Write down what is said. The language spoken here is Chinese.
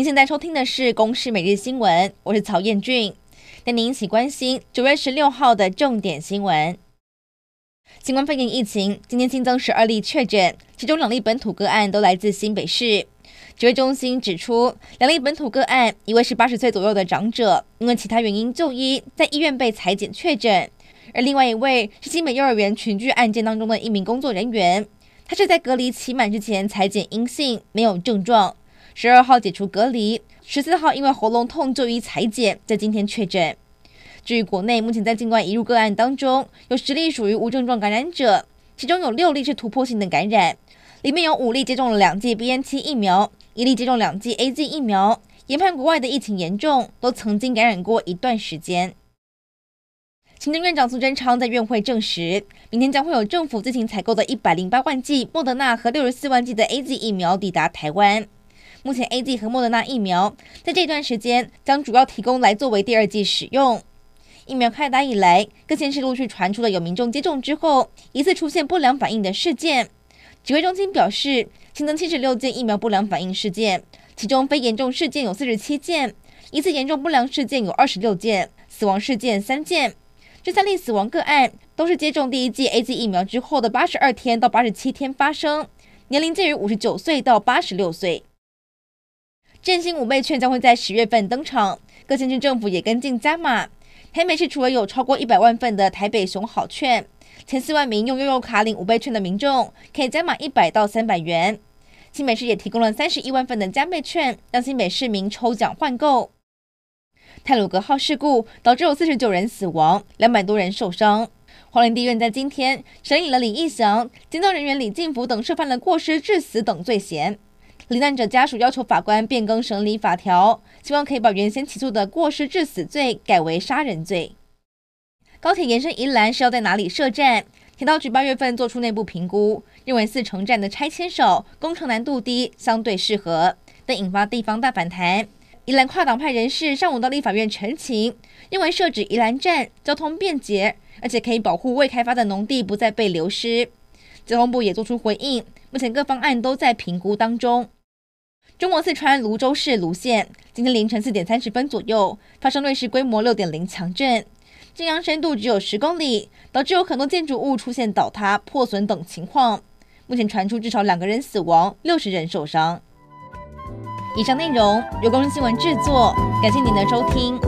您现在收听的是《公视每日新闻》，我是曹彦俊，带您一起关心九月十六号的重点新闻。新冠肺炎疫情今天新增十二例确诊，其中两例本土个案都来自新北市。指挥中心指出，两例本土个案，一位是八十岁左右的长者，因为其他原因就医，在医院被采检确诊；而另外一位是新北幼儿园群聚案件当中的一名工作人员，他是在隔离期满之前采检阴性，没有症状。十二号解除隔离，十四号因为喉咙痛就医裁剪，在今天确诊。至于国内目前在境外移入个案当中，有十例属于无症状感染者，其中有六例是突破性的感染，里面有五例接种了两剂 BNT 疫苗，一例接种两剂 AZ 疫苗。研判国外的疫情严重，都曾经感染过一段时间。行政院长苏贞昌在院会证实，明天将会有政府自行采购的一百零八万剂莫德纳和六十四万剂的 AZ 疫苗抵达台湾。目前，A Z 和莫德纳疫苗在这段时间将主要提供来作为第二剂使用。疫苗开打以来，各县市陆续传出了有民众接种之后疑似出现不良反应的事件。指挥中心表示，新增七十六件疫苗不良反应事件，其中非严重事件有四十七件，疑似严重不良事件有二十六件，死亡事件三件。这三例死亡个案都是接种第一剂 A Z 疫苗之后的八十二天到八十七天发生，年龄介于五十九岁到八十六岁。振兴五倍券将会在十月份登场，各县市政府也跟进加码。台北市除了有超过一百万份的台北熊好券，前四万名用悠游卡领五倍券的民众可以加码一百到三百元。新北市也提供了三十一万份的加倍券，让新北市民抽奖换购。泰鲁格号事故导致有四十九人死亡，两百多人受伤。花莲地院在今天审理了李义祥、监造人员李进福等涉犯了过失致死等罪嫌。罹难者家属要求法官变更审理法条，希望可以把原先起诉的过失致死罪改为杀人罪。高铁延伸宜兰是要在哪里设站？铁道局八月份做出内部评估，认为四城站的拆迁少，工程难度低，相对适合，但引发地方大反弹。宜兰跨党派人士上午到立法院陈情，认为设置宜兰站交通便捷，而且可以保护未开发的农地不再被流失。交通部也做出回应，目前各方案都在评估当中。中国四川泸州市泸县今天凌晨四点三十分左右发生芮氏规模六点零强震，震央深度只有十公里，导致有很多建筑物出现倒塌、破损等情况。目前传出至少两个人死亡，六十人受伤。以上内容由公众新闻制作，感谢您的收听。